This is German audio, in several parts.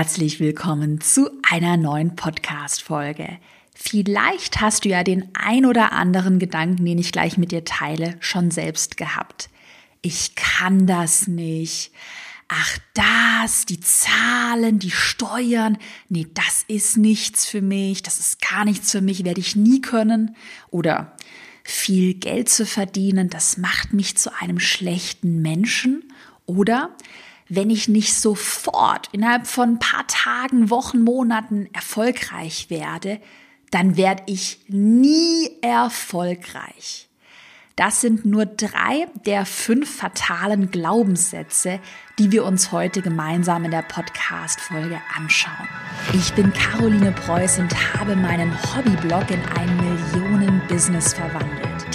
herzlich willkommen zu einer neuen Podcast-Folge. Vielleicht hast du ja den ein oder anderen Gedanken, den ich gleich mit dir teile, schon selbst gehabt. Ich kann das nicht. Ach, das, die Zahlen, die Steuern, nee, das ist nichts für mich, das ist gar nichts für mich, werde ich nie können. Oder viel Geld zu verdienen, das macht mich zu einem schlechten Menschen. Oder wenn ich nicht sofort innerhalb von ein paar Tagen, Wochen, Monaten erfolgreich werde, dann werde ich nie erfolgreich. Das sind nur drei der fünf fatalen Glaubenssätze, die wir uns heute gemeinsam in der Podcast-Folge anschauen. Ich bin Caroline Preuß und habe meinen Hobbyblog in ein Millionen-Business verwandelt.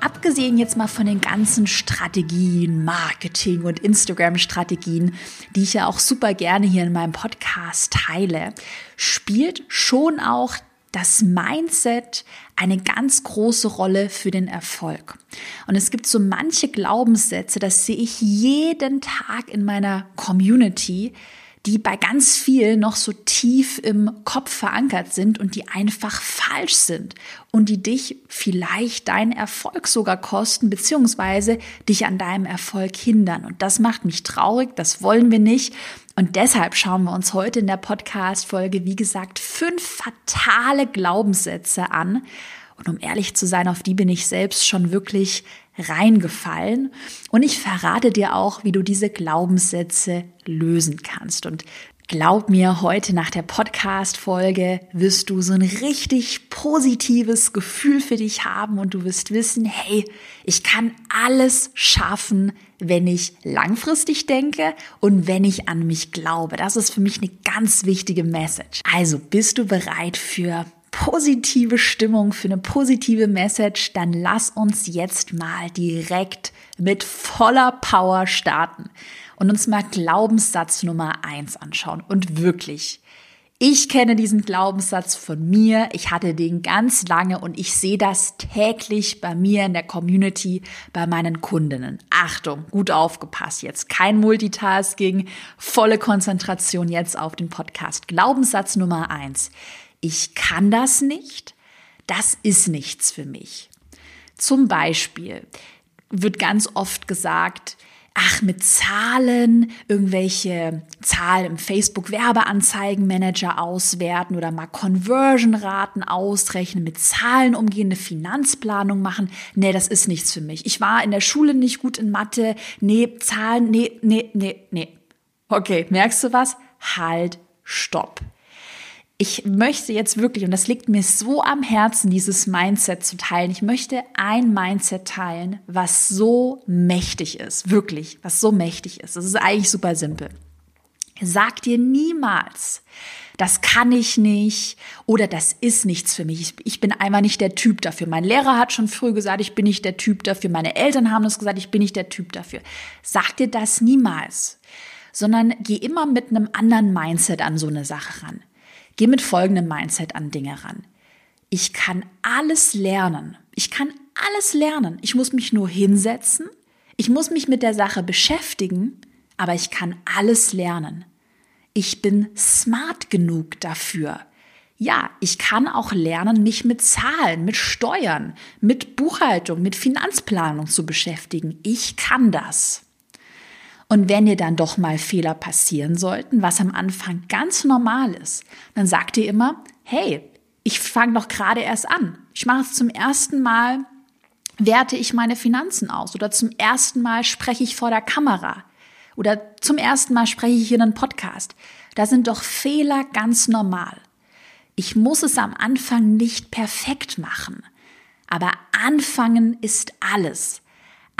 Abgesehen jetzt mal von den ganzen Strategien, Marketing und Instagram-Strategien, die ich ja auch super gerne hier in meinem Podcast teile, spielt schon auch das Mindset eine ganz große Rolle für den Erfolg. Und es gibt so manche Glaubenssätze, das sehe ich jeden Tag in meiner Community, die bei ganz vielen noch so tief im Kopf verankert sind und die einfach falsch sind und die dich vielleicht deinen Erfolg sogar kosten, beziehungsweise dich an deinem Erfolg hindern. Und das macht mich traurig, das wollen wir nicht. Und deshalb schauen wir uns heute in der Podcast-Folge, wie gesagt, fünf fatale Glaubenssätze an. Und um ehrlich zu sein, auf die bin ich selbst schon wirklich reingefallen. Und ich verrate dir auch, wie du diese Glaubenssätze lösen kannst. Und glaub mir, heute nach der Podcast-Folge wirst du so ein richtig positives Gefühl für dich haben und du wirst wissen, hey, ich kann alles schaffen, wenn ich langfristig denke und wenn ich an mich glaube. Das ist für mich eine ganz wichtige Message. Also bist du bereit für positive Stimmung, für eine positive Message, dann lass uns jetzt mal direkt mit voller Power starten und uns mal Glaubenssatz Nummer eins anschauen. Und wirklich, ich kenne diesen Glaubenssatz von mir. Ich hatte den ganz lange und ich sehe das täglich bei mir in der Community, bei meinen Kundinnen. Achtung, gut aufgepasst jetzt. Kein Multitasking, volle Konzentration jetzt auf den Podcast. Glaubenssatz Nummer eins ich kann das nicht, das ist nichts für mich. Zum Beispiel wird ganz oft gesagt, ach, mit Zahlen, irgendwelche Zahlen im Facebook Werbeanzeigenmanager auswerten oder mal Conversion-Raten ausrechnen, mit Zahlen umgehende Finanzplanung machen. Nee, das ist nichts für mich. Ich war in der Schule nicht gut in Mathe. Nee, Zahlen, nee, nee, nee, nee. Okay, merkst du was? Halt, stopp ich möchte jetzt wirklich, und das liegt mir so am Herzen, dieses Mindset zu teilen. Ich möchte ein Mindset teilen, was so mächtig ist, wirklich, was so mächtig ist. Das ist eigentlich super simpel. Sag dir niemals, das kann ich nicht oder das ist nichts für mich. Ich bin einfach nicht der Typ dafür. Mein Lehrer hat schon früh gesagt, ich bin nicht der Typ dafür. Meine Eltern haben es gesagt, ich bin nicht der Typ dafür. Sag dir das niemals, sondern geh immer mit einem anderen Mindset an so eine Sache ran. Geh mit folgendem Mindset an Dinge ran. Ich kann alles lernen. Ich kann alles lernen. Ich muss mich nur hinsetzen. Ich muss mich mit der Sache beschäftigen, aber ich kann alles lernen. Ich bin smart genug dafür. Ja, ich kann auch lernen, mich mit Zahlen, mit Steuern, mit Buchhaltung, mit Finanzplanung zu beschäftigen. Ich kann das. Und wenn dir dann doch mal Fehler passieren sollten, was am Anfang ganz normal ist, dann sag dir immer, hey, ich fange doch gerade erst an. Ich mache es zum ersten Mal, werte ich meine Finanzen aus oder zum ersten Mal spreche ich vor der Kamera oder zum ersten Mal spreche ich in einem Podcast. Da sind doch Fehler ganz normal. Ich muss es am Anfang nicht perfekt machen, aber anfangen ist alles.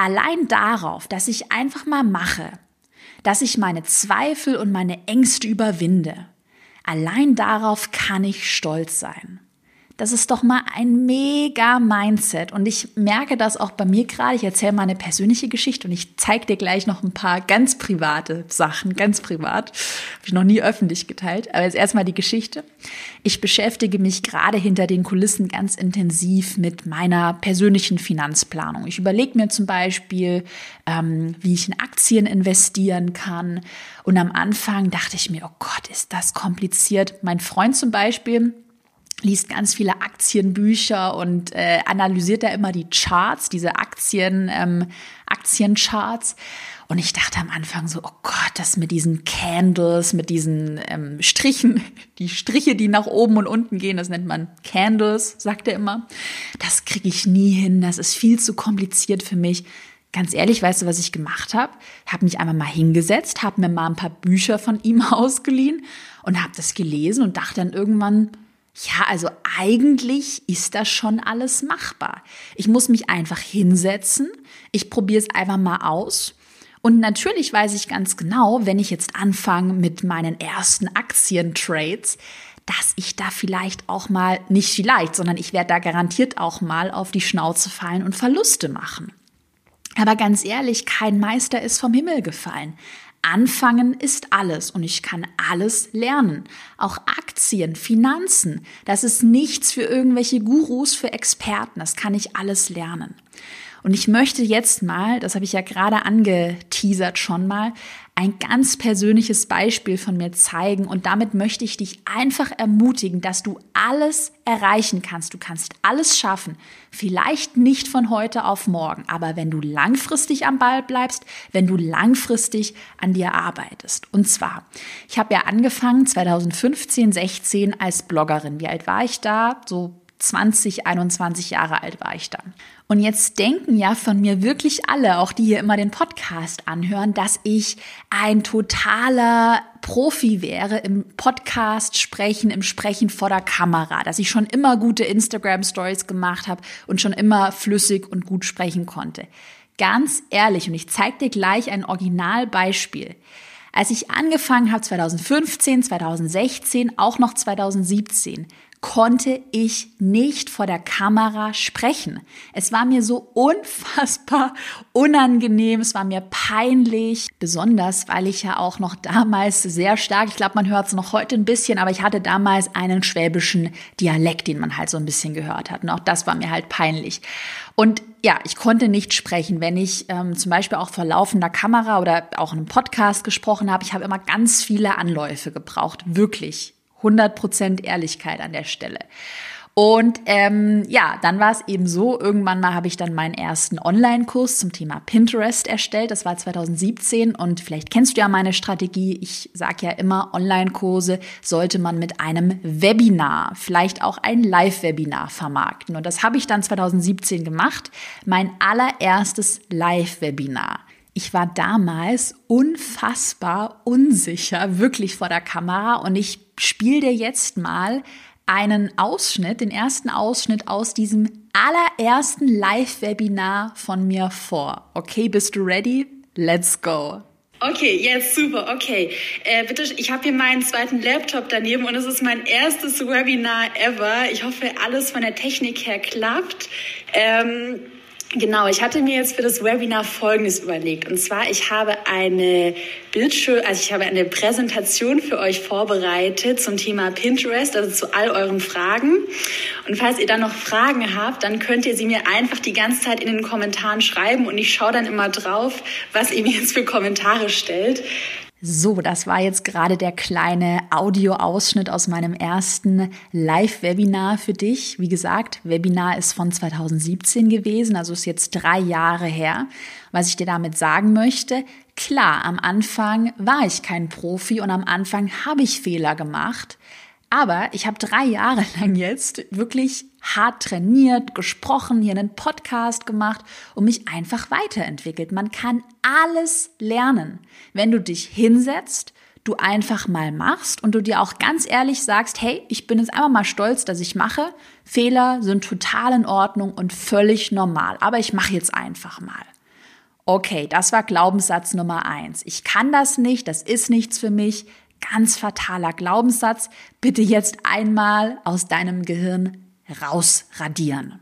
Allein darauf, dass ich einfach mal mache, dass ich meine Zweifel und meine Ängste überwinde, allein darauf kann ich stolz sein. Das ist doch mal ein mega Mindset. Und ich merke das auch bei mir gerade. Ich erzähle mal eine persönliche Geschichte und ich zeige dir gleich noch ein paar ganz private Sachen, ganz privat. Habe ich noch nie öffentlich geteilt. Aber jetzt erstmal die Geschichte. Ich beschäftige mich gerade hinter den Kulissen ganz intensiv mit meiner persönlichen Finanzplanung. Ich überlege mir zum Beispiel, ähm, wie ich in Aktien investieren kann. Und am Anfang dachte ich mir, oh Gott, ist das kompliziert. Mein Freund zum Beispiel, liest ganz viele Aktienbücher und äh, analysiert da immer die Charts, diese Aktien, ähm, Aktiencharts. Und ich dachte am Anfang so, oh Gott, das mit diesen Candles, mit diesen ähm, Strichen, die Striche, die nach oben und unten gehen, das nennt man Candles, sagt er immer. Das kriege ich nie hin, das ist viel zu kompliziert für mich. Ganz ehrlich, weißt du, was ich gemacht habe? Ich habe mich einmal mal hingesetzt, habe mir mal ein paar Bücher von ihm ausgeliehen und habe das gelesen und dachte dann irgendwann, ja, also eigentlich ist das schon alles machbar. Ich muss mich einfach hinsetzen, ich probiere es einfach mal aus. Und natürlich weiß ich ganz genau, wenn ich jetzt anfange mit meinen ersten Aktientrades, dass ich da vielleicht auch mal, nicht vielleicht, sondern ich werde da garantiert auch mal auf die Schnauze fallen und Verluste machen. Aber ganz ehrlich, kein Meister ist vom Himmel gefallen. Anfangen ist alles und ich kann alles lernen. Auch Aktien, Finanzen, das ist nichts für irgendwelche Gurus, für Experten, das kann ich alles lernen. Und ich möchte jetzt mal, das habe ich ja gerade angeteasert schon mal, ein ganz persönliches Beispiel von mir zeigen und damit möchte ich dich einfach ermutigen, dass du alles erreichen kannst. Du kannst alles schaffen. Vielleicht nicht von heute auf morgen, aber wenn du langfristig am Ball bleibst, wenn du langfristig an dir arbeitest. Und zwar, ich habe ja angefangen 2015, 16 als Bloggerin. Wie alt war ich da? So 20, 21 Jahre alt war ich dann. Und jetzt denken ja von mir wirklich alle, auch die hier immer den Podcast anhören, dass ich ein totaler Profi wäre im Podcast sprechen, im Sprechen vor der Kamera, dass ich schon immer gute Instagram Stories gemacht habe und schon immer flüssig und gut sprechen konnte. Ganz ehrlich, und ich zeige dir gleich ein Originalbeispiel. Als ich angefangen habe 2015, 2016, auch noch 2017, konnte ich nicht vor der Kamera sprechen. Es war mir so unfassbar unangenehm, es war mir peinlich, besonders weil ich ja auch noch damals sehr stark, ich glaube, man hört es noch heute ein bisschen, aber ich hatte damals einen schwäbischen Dialekt, den man halt so ein bisschen gehört hat. Und auch das war mir halt peinlich. Und ja, ich konnte nicht sprechen, wenn ich ähm, zum Beispiel auch vor laufender Kamera oder auch in einem Podcast gesprochen habe. Ich habe immer ganz viele Anläufe gebraucht, wirklich 100% Ehrlichkeit an der Stelle. Und ähm, ja, dann war es eben so, irgendwann mal habe ich dann meinen ersten Online-Kurs zum Thema Pinterest erstellt. Das war 2017 und vielleicht kennst du ja meine Strategie. Ich sage ja immer, Online-Kurse sollte man mit einem Webinar, vielleicht auch ein Live-Webinar vermarkten. Und das habe ich dann 2017 gemacht. Mein allererstes Live-Webinar. Ich war damals unfassbar unsicher, wirklich vor der Kamera und ich spiele dir jetzt mal einen Ausschnitt, den ersten Ausschnitt aus diesem allerersten Live-Webinar von mir vor. Okay, bist du ready? Let's go. Okay, jetzt super, okay. Äh, bitte, ich habe hier meinen zweiten Laptop daneben und es ist mein erstes Webinar ever. Ich hoffe, alles von der Technik her klappt. Ähm, Genau, ich hatte mir jetzt für das Webinar Folgendes überlegt. Und zwar, ich habe eine Bildschirm, also ich habe eine Präsentation für euch vorbereitet zum Thema Pinterest, also zu all euren Fragen. Und falls ihr dann noch Fragen habt, dann könnt ihr sie mir einfach die ganze Zeit in den Kommentaren schreiben und ich schaue dann immer drauf, was ihr mir jetzt für Kommentare stellt. So, das war jetzt gerade der kleine Audioausschnitt aus meinem ersten Live-Webinar für dich. Wie gesagt, Webinar ist von 2017 gewesen, also ist jetzt drei Jahre her. Was ich dir damit sagen möchte, klar, am Anfang war ich kein Profi und am Anfang habe ich Fehler gemacht. Aber ich habe drei Jahre lang jetzt wirklich hart trainiert, gesprochen, hier einen Podcast gemacht und mich einfach weiterentwickelt. Man kann alles lernen, wenn du dich hinsetzt, du einfach mal machst und du dir auch ganz ehrlich sagst, hey, ich bin jetzt einfach mal stolz, dass ich mache. Fehler sind total in Ordnung und völlig normal, aber ich mache jetzt einfach mal. Okay, das war Glaubenssatz Nummer eins. Ich kann das nicht, das ist nichts für mich ganz fataler Glaubenssatz. Bitte jetzt einmal aus deinem Gehirn rausradieren.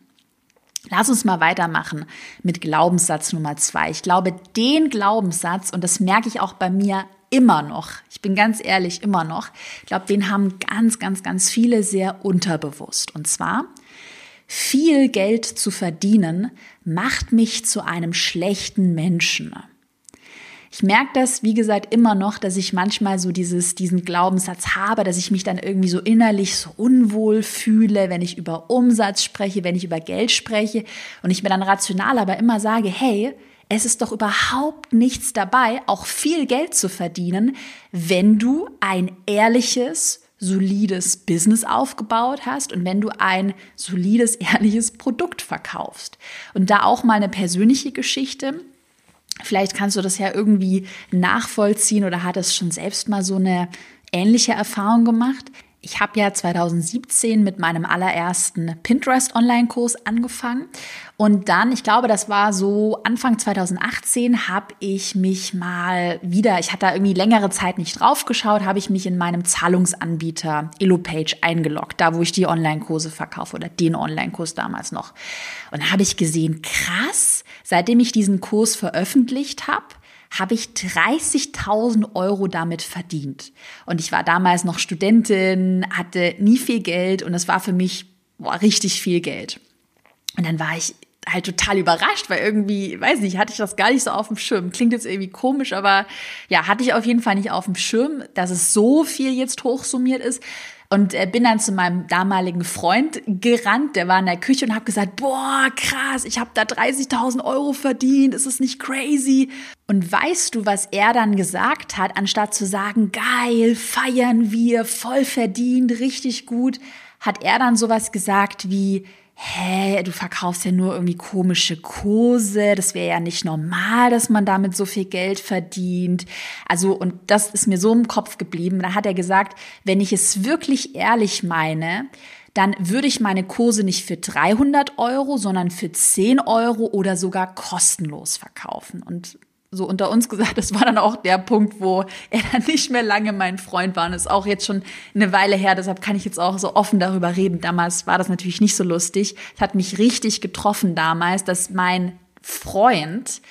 Lass uns mal weitermachen mit Glaubenssatz Nummer zwei. Ich glaube, den Glaubenssatz, und das merke ich auch bei mir immer noch, ich bin ganz ehrlich, immer noch, ich glaube, den haben ganz, ganz, ganz viele sehr unterbewusst. Und zwar, viel Geld zu verdienen macht mich zu einem schlechten Menschen. Ich merke das, wie gesagt, immer noch, dass ich manchmal so dieses, diesen Glaubenssatz habe, dass ich mich dann irgendwie so innerlich so unwohl fühle, wenn ich über Umsatz spreche, wenn ich über Geld spreche und ich mir dann rational aber immer sage, hey, es ist doch überhaupt nichts dabei, auch viel Geld zu verdienen, wenn du ein ehrliches, solides Business aufgebaut hast und wenn du ein solides, ehrliches Produkt verkaufst. Und da auch mal eine persönliche Geschichte. Vielleicht kannst du das ja irgendwie nachvollziehen oder hattest schon selbst mal so eine ähnliche Erfahrung gemacht. Ich habe ja 2017 mit meinem allerersten Pinterest-Online-Kurs angefangen. Und dann, ich glaube, das war so Anfang 2018, habe ich mich mal wieder, ich hatte da irgendwie längere Zeit nicht drauf geschaut, habe ich mich in meinem Zahlungsanbieter EloPage eingeloggt, da wo ich die Online-Kurse verkaufe oder den Online-Kurs damals noch. Und da habe ich gesehen, krass, seitdem ich diesen Kurs veröffentlicht habe, habe ich 30.000 Euro damit verdient. Und ich war damals noch Studentin, hatte nie viel Geld und es war für mich boah, richtig viel Geld. Und dann war ich halt total überrascht, weil irgendwie, weiß nicht, hatte ich das gar nicht so auf dem Schirm. Klingt jetzt irgendwie komisch, aber ja, hatte ich auf jeden Fall nicht auf dem Schirm, dass es so viel jetzt hochsummiert ist. Und äh, bin dann zu meinem damaligen Freund gerannt, der war in der Küche und habe gesagt, boah, krass, ich habe da 30.000 Euro verdient, ist es nicht crazy? Und weißt du, was er dann gesagt hat, anstatt zu sagen, geil, feiern wir, voll verdient, richtig gut, hat er dann sowas gesagt wie, hä, du verkaufst ja nur irgendwie komische Kurse, das wäre ja nicht normal, dass man damit so viel Geld verdient. Also, und das ist mir so im Kopf geblieben. Da hat er gesagt, wenn ich es wirklich ehrlich meine, dann würde ich meine Kurse nicht für 300 Euro, sondern für 10 Euro oder sogar kostenlos verkaufen. Und so unter uns gesagt, das war dann auch der Punkt, wo er dann nicht mehr lange mein Freund war. Und ist auch jetzt schon eine Weile her, deshalb kann ich jetzt auch so offen darüber reden. Damals war das natürlich nicht so lustig. Es hat mich richtig getroffen damals, dass mein Freund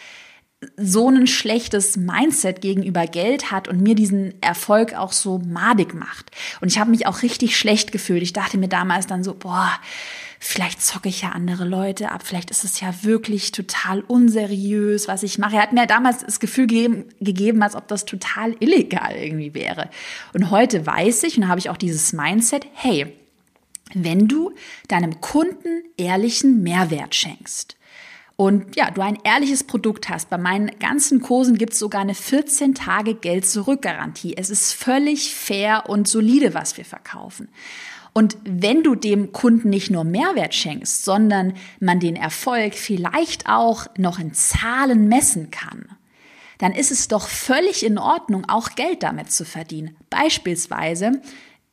so ein schlechtes Mindset gegenüber Geld hat und mir diesen Erfolg auch so madig macht. Und ich habe mich auch richtig schlecht gefühlt. Ich dachte mir damals dann so, boah, vielleicht zocke ich ja andere Leute ab, vielleicht ist es ja wirklich total unseriös, was ich mache. Er hat mir damals das Gefühl gegeben, gegeben als ob das total illegal irgendwie wäre. Und heute weiß ich und habe ich auch dieses Mindset, hey, wenn du deinem Kunden ehrlichen Mehrwert schenkst, und ja, du ein ehrliches Produkt hast. Bei meinen ganzen Kursen gibt es sogar eine 14 Tage Geld-Zurück-Garantie. Es ist völlig fair und solide, was wir verkaufen. Und wenn du dem Kunden nicht nur Mehrwert schenkst, sondern man den Erfolg vielleicht auch noch in Zahlen messen kann, dann ist es doch völlig in Ordnung, auch Geld damit zu verdienen. Beispielsweise,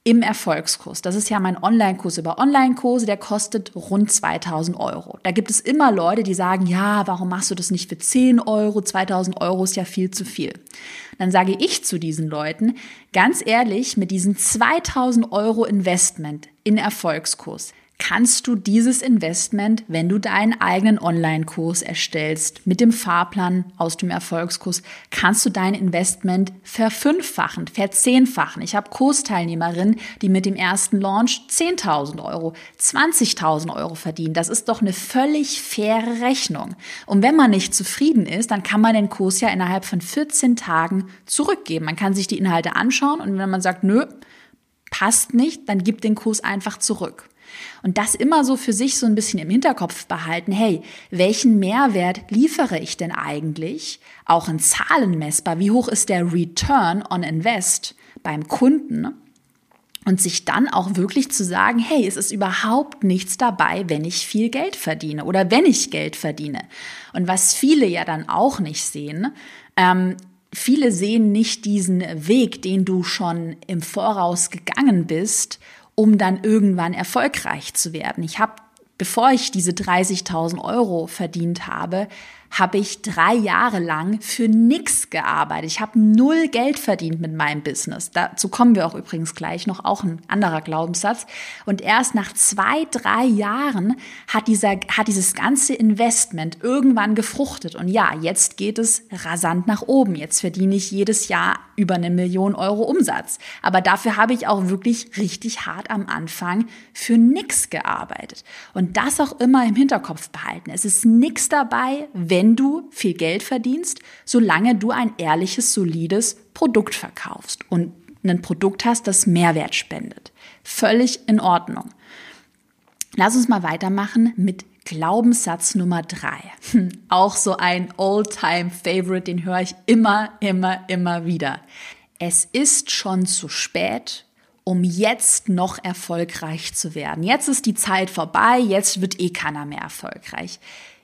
im Erfolgskurs. Das ist ja mein Online-Kurs über Online-Kurse, der kostet rund 2000 Euro. Da gibt es immer Leute, die sagen, ja, warum machst du das nicht für 10 Euro? 2000 Euro ist ja viel zu viel. Dann sage ich zu diesen Leuten, ganz ehrlich, mit diesen 2000 Euro Investment in Erfolgskurs, kannst du dieses Investment, wenn du deinen eigenen Online-Kurs erstellst, mit dem Fahrplan aus dem Erfolgskurs, kannst du dein Investment verfünffachen, verzehnfachen. Ich habe Kursteilnehmerinnen, die mit dem ersten Launch 10.000 Euro, 20.000 Euro verdienen. Das ist doch eine völlig faire Rechnung. Und wenn man nicht zufrieden ist, dann kann man den Kurs ja innerhalb von 14 Tagen zurückgeben. Man kann sich die Inhalte anschauen und wenn man sagt, nö, passt nicht, dann gibt den Kurs einfach zurück. Und das immer so für sich so ein bisschen im Hinterkopf behalten. Hey, welchen Mehrwert liefere ich denn eigentlich? Auch in Zahlen messbar. Wie hoch ist der Return on Invest beim Kunden? Und sich dann auch wirklich zu sagen, hey, es ist überhaupt nichts dabei, wenn ich viel Geld verdiene oder wenn ich Geld verdiene. Und was viele ja dann auch nicht sehen, ähm, viele sehen nicht diesen Weg, den du schon im Voraus gegangen bist, um dann irgendwann erfolgreich zu werden. Ich habe, bevor ich diese 30.000 Euro verdient habe, habe ich drei Jahre lang für nix gearbeitet. Ich habe null Geld verdient mit meinem Business. Dazu kommen wir auch übrigens gleich noch, auch ein anderer Glaubenssatz. Und erst nach zwei, drei Jahren hat, dieser, hat dieses ganze Investment irgendwann gefruchtet. Und ja, jetzt geht es rasant nach oben. Jetzt verdiene ich jedes Jahr über eine Million Euro Umsatz. Aber dafür habe ich auch wirklich richtig hart am Anfang für nix gearbeitet. Und das auch immer im Hinterkopf behalten. Es ist nix dabei, wenn du viel Geld verdienst, solange du ein ehrliches, solides Produkt verkaufst und ein Produkt hast, das Mehrwert spendet. Völlig in Ordnung. Lass uns mal weitermachen mit Glaubenssatz Nummer drei. Hm, auch so ein Old-Time-Favorite, den höre ich immer, immer, immer wieder. Es ist schon zu spät, um jetzt noch erfolgreich zu werden. Jetzt ist die Zeit vorbei, jetzt wird eh keiner mehr erfolgreich.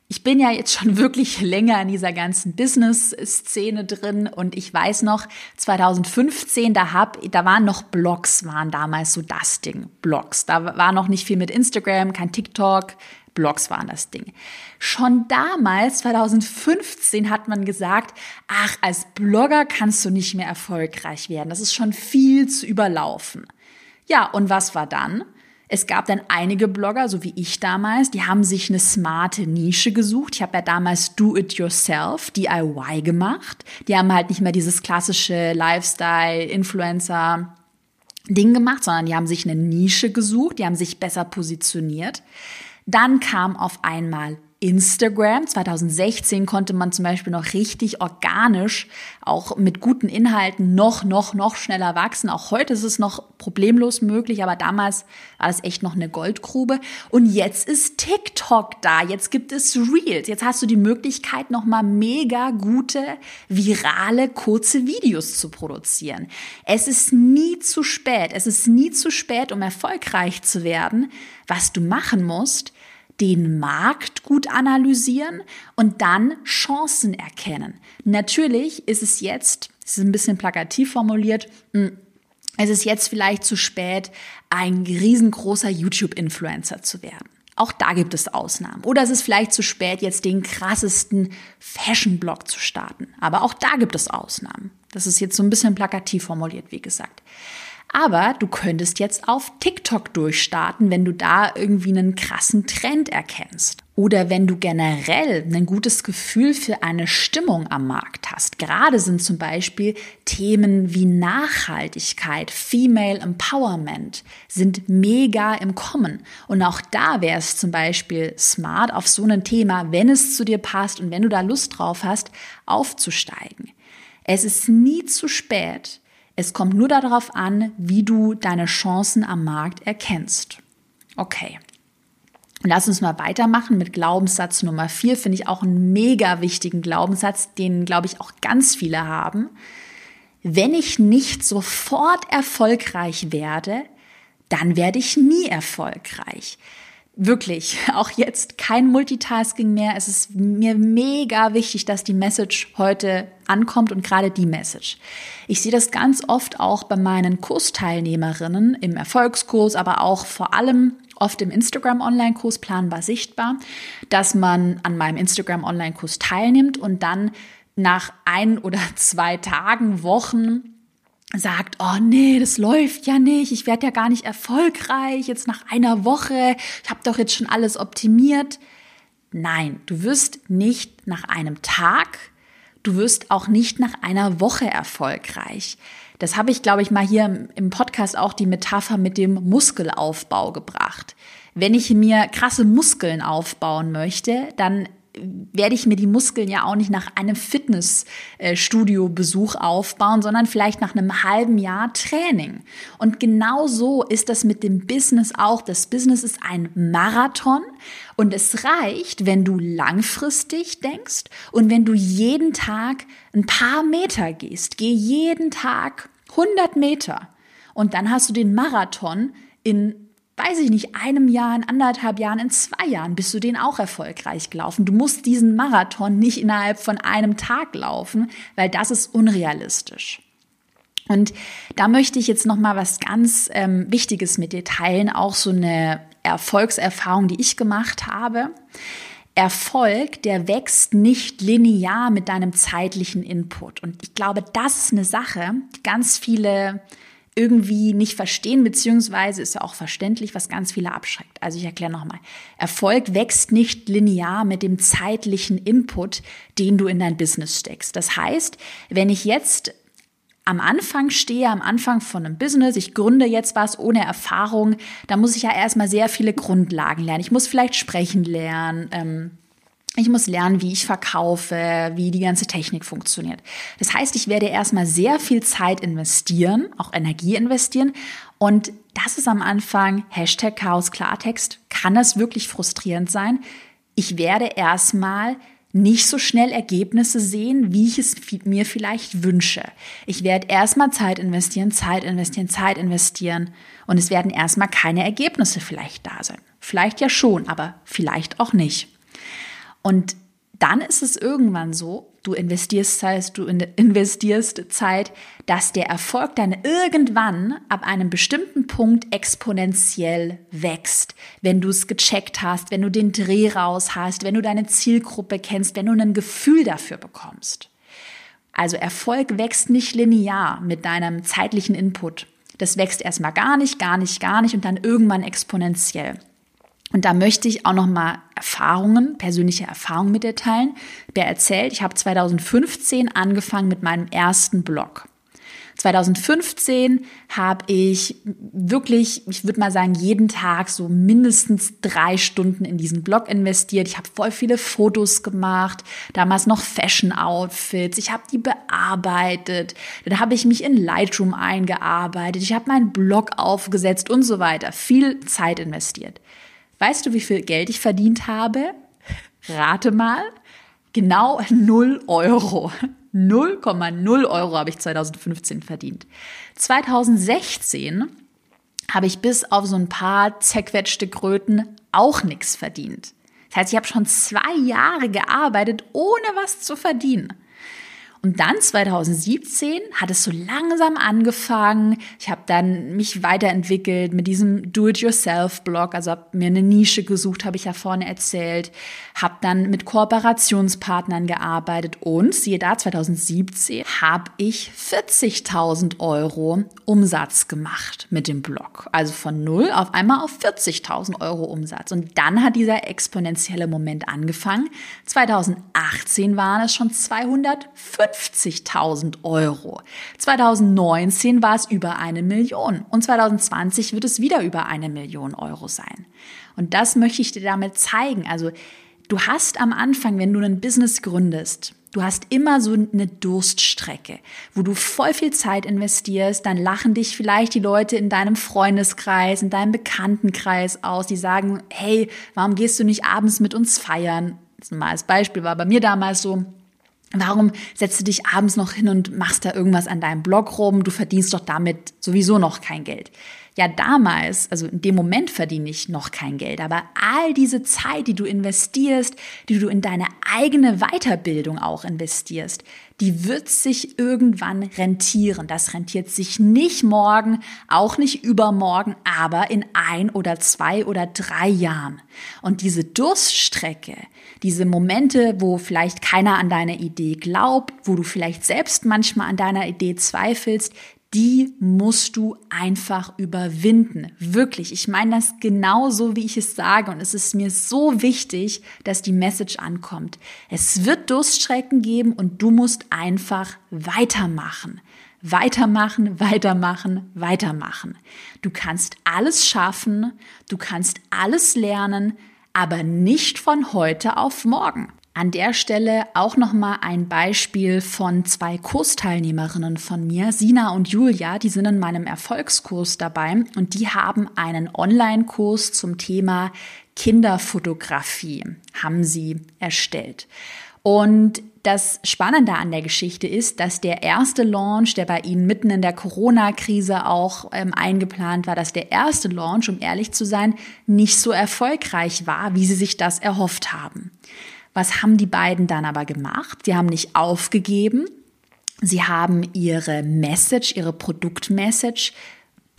Ich bin ja jetzt schon wirklich länger in dieser ganzen Business-Szene drin und ich weiß noch, 2015, da hab, da waren noch Blogs, waren damals so das Ding, Blogs. Da war noch nicht viel mit Instagram, kein TikTok, Blogs waren das Ding. Schon damals, 2015, hat man gesagt, ach, als Blogger kannst du nicht mehr erfolgreich werden. Das ist schon viel zu überlaufen. Ja, und was war dann? Es gab dann einige Blogger, so wie ich damals, die haben sich eine smarte Nische gesucht. Ich habe ja damals Do-It-Yourself, DIY gemacht. Die haben halt nicht mehr dieses klassische Lifestyle-Influencer Ding gemacht, sondern die haben sich eine Nische gesucht, die haben sich besser positioniert. Dann kam auf einmal Instagram. 2016 konnte man zum Beispiel noch richtig organisch, auch mit guten Inhalten, noch, noch, noch schneller wachsen. Auch heute ist es noch problemlos möglich, aber damals war das echt noch eine Goldgrube. Und jetzt ist TikTok da. Jetzt gibt es Reels. Jetzt hast du die Möglichkeit, nochmal mega gute, virale, kurze Videos zu produzieren. Es ist nie zu spät. Es ist nie zu spät, um erfolgreich zu werden. Was du machen musst, den Markt gut analysieren und dann Chancen erkennen. Natürlich ist es jetzt, es ist ein bisschen plakativ formuliert, hm, es ist jetzt vielleicht zu spät, ein riesengroßer YouTube-Influencer zu werden. Auch da gibt es Ausnahmen. Oder es ist vielleicht zu spät, jetzt den krassesten Fashion-Blog zu starten. Aber auch da gibt es Ausnahmen. Das ist jetzt so ein bisschen plakativ formuliert, wie gesagt. Aber du könntest jetzt auf TikTok durchstarten, wenn du da irgendwie einen krassen Trend erkennst. Oder wenn du generell ein gutes Gefühl für eine Stimmung am Markt hast. Gerade sind zum Beispiel Themen wie Nachhaltigkeit, Female Empowerment sind mega im Kommen. Und auch da wäre es zum Beispiel smart, auf so ein Thema, wenn es zu dir passt und wenn du da Lust drauf hast, aufzusteigen. Es ist nie zu spät, es kommt nur darauf an, wie du deine Chancen am Markt erkennst. Okay. Lass uns mal weitermachen mit Glaubenssatz Nummer vier. Finde ich auch einen mega wichtigen Glaubenssatz, den, glaube ich, auch ganz viele haben. Wenn ich nicht sofort erfolgreich werde, dann werde ich nie erfolgreich wirklich auch jetzt kein Multitasking mehr. Es ist mir mega wichtig, dass die Message heute ankommt und gerade die Message. Ich sehe das ganz oft auch bei meinen Kursteilnehmerinnen im Erfolgskurs, aber auch vor allem oft im Instagram Online-Kurs planbar sichtbar, dass man an meinem Instagram Online-Kurs teilnimmt und dann nach ein oder zwei Tagen, Wochen sagt, oh nee, das läuft ja nicht, ich werde ja gar nicht erfolgreich, jetzt nach einer Woche, ich habe doch jetzt schon alles optimiert. Nein, du wirst nicht nach einem Tag, du wirst auch nicht nach einer Woche erfolgreich. Das habe ich, glaube ich, mal hier im Podcast auch die Metapher mit dem Muskelaufbau gebracht. Wenn ich mir krasse Muskeln aufbauen möchte, dann werde ich mir die Muskeln ja auch nicht nach einem Fitnessstudio-Besuch aufbauen, sondern vielleicht nach einem halben Jahr Training. Und genau so ist das mit dem Business auch. Das Business ist ein Marathon und es reicht, wenn du langfristig denkst und wenn du jeden Tag ein paar Meter gehst. Geh jeden Tag 100 Meter und dann hast du den Marathon in weiß ich nicht, einem Jahr, in anderthalb Jahren, in zwei Jahren bist du den auch erfolgreich gelaufen. Du musst diesen Marathon nicht innerhalb von einem Tag laufen, weil das ist unrealistisch. Und da möchte ich jetzt noch mal was ganz ähm, Wichtiges mit dir teilen, auch so eine Erfolgserfahrung, die ich gemacht habe. Erfolg, der wächst nicht linear mit deinem zeitlichen Input. Und ich glaube, das ist eine Sache, die ganz viele irgendwie nicht verstehen, beziehungsweise ist ja auch verständlich, was ganz viele abschreckt. Also ich erkläre nochmal. Erfolg wächst nicht linear mit dem zeitlichen Input, den du in dein Business steckst. Das heißt, wenn ich jetzt am Anfang stehe, am Anfang von einem Business, ich gründe jetzt was ohne Erfahrung, da muss ich ja erstmal sehr viele Grundlagen lernen. Ich muss vielleicht sprechen lernen. Ähm, ich muss lernen, wie ich verkaufe, wie die ganze Technik funktioniert. Das heißt, ich werde erstmal sehr viel Zeit investieren, auch Energie investieren. Und das ist am Anfang, Hashtag Chaos Klartext, kann das wirklich frustrierend sein. Ich werde erstmal nicht so schnell Ergebnisse sehen, wie ich es mir vielleicht wünsche. Ich werde erstmal Zeit investieren, Zeit investieren, Zeit investieren und es werden erstmal keine Ergebnisse vielleicht da sein. Vielleicht ja schon, aber vielleicht auch nicht. Und dann ist es irgendwann so, du investierst Zeit, du investierst Zeit, dass der Erfolg dann irgendwann ab einem bestimmten Punkt exponentiell wächst. Wenn du es gecheckt hast, wenn du den Dreh raus hast, wenn du deine Zielgruppe kennst, wenn du ein Gefühl dafür bekommst. Also Erfolg wächst nicht linear mit deinem zeitlichen Input. Das wächst erstmal gar nicht, gar nicht, gar nicht und dann irgendwann exponentiell. Und da möchte ich auch noch mal Erfahrungen, persönliche Erfahrungen mit dir teilen. Wer erzählt, ich habe 2015 angefangen mit meinem ersten Blog. 2015 habe ich wirklich, ich würde mal sagen, jeden Tag so mindestens drei Stunden in diesen Blog investiert. Ich habe voll viele Fotos gemacht, damals noch Fashion-Outfits. Ich habe die bearbeitet. Dann habe ich mich in Lightroom eingearbeitet. Ich habe meinen Blog aufgesetzt und so weiter. Viel Zeit investiert. Weißt du, wie viel Geld ich verdient habe? Rate mal. Genau 0 Euro. 0,0 Euro habe ich 2015 verdient. 2016 habe ich bis auf so ein paar zerquetschte Kröten auch nichts verdient. Das heißt, ich habe schon zwei Jahre gearbeitet, ohne was zu verdienen. Und dann 2017 hat es so langsam angefangen. Ich habe dann mich weiterentwickelt mit diesem Do-it-yourself-Blog, also habe mir eine Nische gesucht, habe ich ja vorne erzählt, habe dann mit Kooperationspartnern gearbeitet und siehe da, 2017 habe ich 40.000 Euro Umsatz gemacht mit dem Blog. Also von null auf einmal auf 40.000 Euro Umsatz. Und dann hat dieser exponentielle Moment angefangen. 2018 waren es schon 250 50.000 Euro. 2019 war es über eine Million und 2020 wird es wieder über eine Million Euro sein. Und das möchte ich dir damit zeigen. Also du hast am Anfang, wenn du ein Business gründest, Du hast immer so eine Durststrecke, wo du voll viel Zeit investierst, dann lachen dich vielleicht die Leute in deinem Freundeskreis, in deinem Bekanntenkreis aus, die sagen, hey, warum gehst du nicht abends mit uns feiern? Das mal als Beispiel war bei mir damals so, Warum setzt du dich abends noch hin und machst da irgendwas an deinem Blog rum? Du verdienst doch damit sowieso noch kein Geld. Ja, damals, also in dem Moment verdiene ich noch kein Geld, aber all diese Zeit, die du investierst, die du in deine eigene Weiterbildung auch investierst, die wird sich irgendwann rentieren. Das rentiert sich nicht morgen, auch nicht übermorgen, aber in ein oder zwei oder drei Jahren. Und diese Durststrecke, diese Momente, wo vielleicht keiner an deine Idee glaubt, wo du vielleicht selbst manchmal an deiner Idee zweifelst, die musst du einfach überwinden. Wirklich. Ich meine das genauso, wie ich es sage. Und es ist mir so wichtig, dass die Message ankommt. Es wird Durststrecken geben und du musst einfach weitermachen. Weitermachen, weitermachen, weitermachen. Du kannst alles schaffen, du kannst alles lernen, aber nicht von heute auf morgen. An der Stelle auch noch mal ein Beispiel von zwei Kursteilnehmerinnen von mir, Sina und Julia, die sind in meinem Erfolgskurs dabei und die haben einen Online-Kurs zum Thema Kinderfotografie haben sie erstellt. Und das Spannende an der Geschichte ist, dass der erste Launch, der bei Ihnen mitten in der Corona-Krise auch ähm, eingeplant war, dass der erste Launch, um ehrlich zu sein, nicht so erfolgreich war, wie Sie sich das erhofft haben. Was haben die beiden dann aber gemacht? Sie haben nicht aufgegeben. Sie haben ihre Message, ihre Produktmessage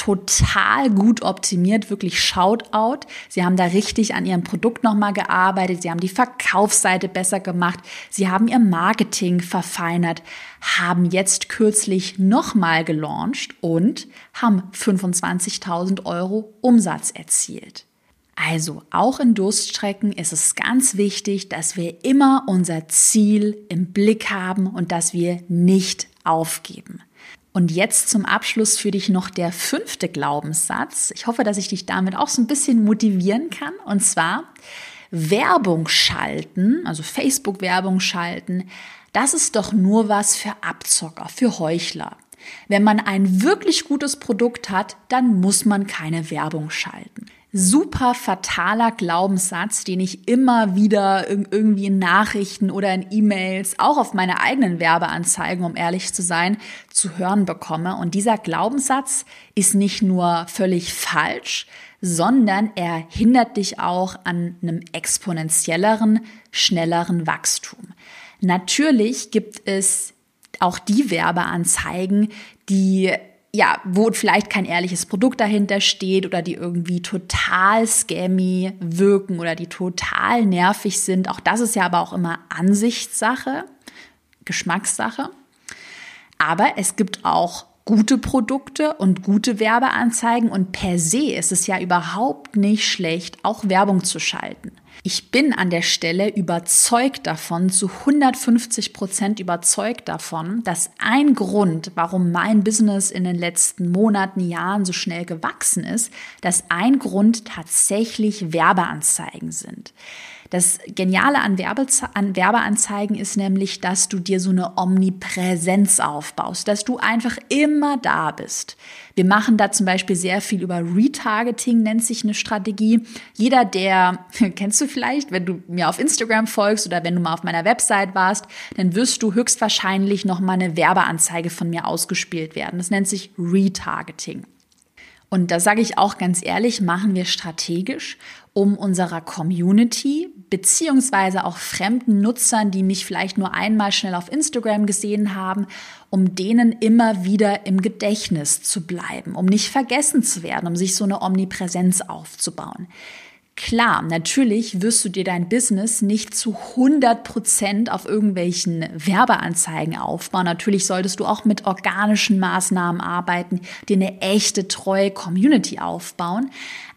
total gut optimiert, wirklich Shoutout. Sie haben da richtig an ihrem Produkt nochmal gearbeitet, sie haben die Verkaufsseite besser gemacht, sie haben ihr Marketing verfeinert, haben jetzt kürzlich nochmal gelauncht und haben 25.000 Euro Umsatz erzielt. Also auch in Durststrecken ist es ganz wichtig, dass wir immer unser Ziel im Blick haben und dass wir nicht aufgeben. Und jetzt zum Abschluss für dich noch der fünfte Glaubenssatz. Ich hoffe, dass ich dich damit auch so ein bisschen motivieren kann. Und zwar Werbung schalten, also Facebook-Werbung schalten, das ist doch nur was für Abzocker, für Heuchler. Wenn man ein wirklich gutes Produkt hat, dann muss man keine Werbung schalten super fataler Glaubenssatz, den ich immer wieder irgendwie in Nachrichten oder in E-Mails, auch auf meine eigenen Werbeanzeigen, um ehrlich zu sein, zu hören bekomme. Und dieser Glaubenssatz ist nicht nur völlig falsch, sondern er hindert dich auch an einem exponentielleren, schnelleren Wachstum. Natürlich gibt es auch die Werbeanzeigen, die ja, wo vielleicht kein ehrliches Produkt dahinter steht oder die irgendwie total scammy wirken oder die total nervig sind. Auch das ist ja aber auch immer Ansichtssache, Geschmackssache. Aber es gibt auch gute Produkte und gute Werbeanzeigen und per se ist es ja überhaupt nicht schlecht, auch Werbung zu schalten. Ich bin an der Stelle überzeugt davon, zu 150 Prozent überzeugt davon, dass ein Grund, warum mein Business in den letzten Monaten, Jahren so schnell gewachsen ist, dass ein Grund tatsächlich Werbeanzeigen sind. Das Geniale an, an Werbeanzeigen ist nämlich, dass du dir so eine Omnipräsenz aufbaust, dass du einfach immer da bist. Wir machen da zum Beispiel sehr viel über Retargeting, nennt sich eine Strategie. Jeder, der, kennst du vielleicht, wenn du mir auf Instagram folgst oder wenn du mal auf meiner Website warst, dann wirst du höchstwahrscheinlich noch mal eine Werbeanzeige von mir ausgespielt werden. Das nennt sich Retargeting. Und da sage ich auch ganz ehrlich, machen wir strategisch, um unserer Community beziehungsweise auch fremden Nutzern, die mich vielleicht nur einmal schnell auf Instagram gesehen haben, um denen immer wieder im Gedächtnis zu bleiben, um nicht vergessen zu werden, um sich so eine Omnipräsenz aufzubauen. Klar, natürlich wirst du dir dein Business nicht zu 100 Prozent auf irgendwelchen Werbeanzeigen aufbauen. Natürlich solltest du auch mit organischen Maßnahmen arbeiten, dir eine echte, treue Community aufbauen.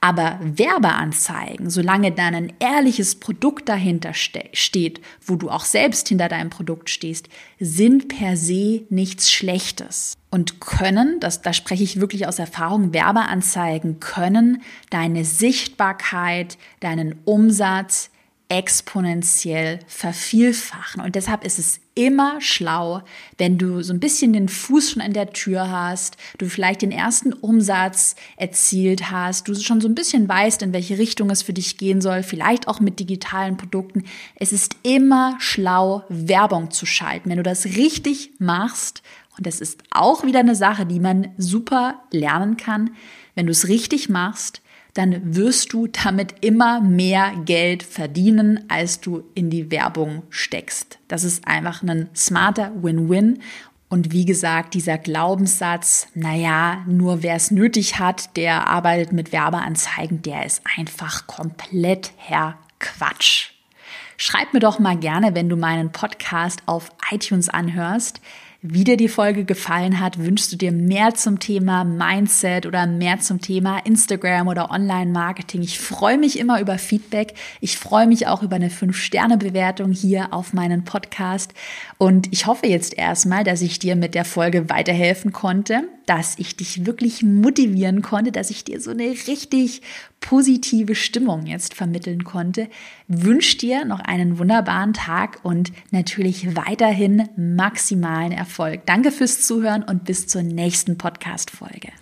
Aber Werbeanzeigen, solange dann ein ehrliches Produkt dahinter ste steht, wo du auch selbst hinter deinem Produkt stehst, sind per se nichts Schlechtes. Und können, das, da spreche ich wirklich aus Erfahrung, Werbeanzeigen können deine Sichtbarkeit, deinen Umsatz exponentiell vervielfachen. Und deshalb ist es immer schlau, wenn du so ein bisschen den Fuß schon an der Tür hast, du vielleicht den ersten Umsatz erzielt hast, du schon so ein bisschen weißt, in welche Richtung es für dich gehen soll, vielleicht auch mit digitalen Produkten. Es ist immer schlau, Werbung zu schalten. Wenn du das richtig machst, und das ist auch wieder eine Sache, die man super lernen kann, wenn du es richtig machst, dann wirst du damit immer mehr Geld verdienen, als du in die Werbung steckst. Das ist einfach ein smarter Win-Win. Und wie gesagt, dieser Glaubenssatz, naja, nur wer es nötig hat, der arbeitet mit Werbeanzeigen, der ist einfach komplett Herr Quatsch. Schreib mir doch mal gerne, wenn du meinen Podcast auf iTunes anhörst, wie dir die Folge gefallen hat, wünschst du dir mehr zum Thema Mindset oder mehr zum Thema Instagram oder Online-Marketing. Ich freue mich immer über Feedback. Ich freue mich auch über eine 5-Sterne-Bewertung hier auf meinen Podcast. Und ich hoffe jetzt erstmal, dass ich dir mit der Folge weiterhelfen konnte, dass ich dich wirklich motivieren konnte, dass ich dir so eine richtig positive Stimmung jetzt vermitteln konnte. Wünsche dir noch einen wunderbaren Tag und natürlich weiterhin maximalen Erfolg. Danke fürs Zuhören und bis zur nächsten Podcast-Folge.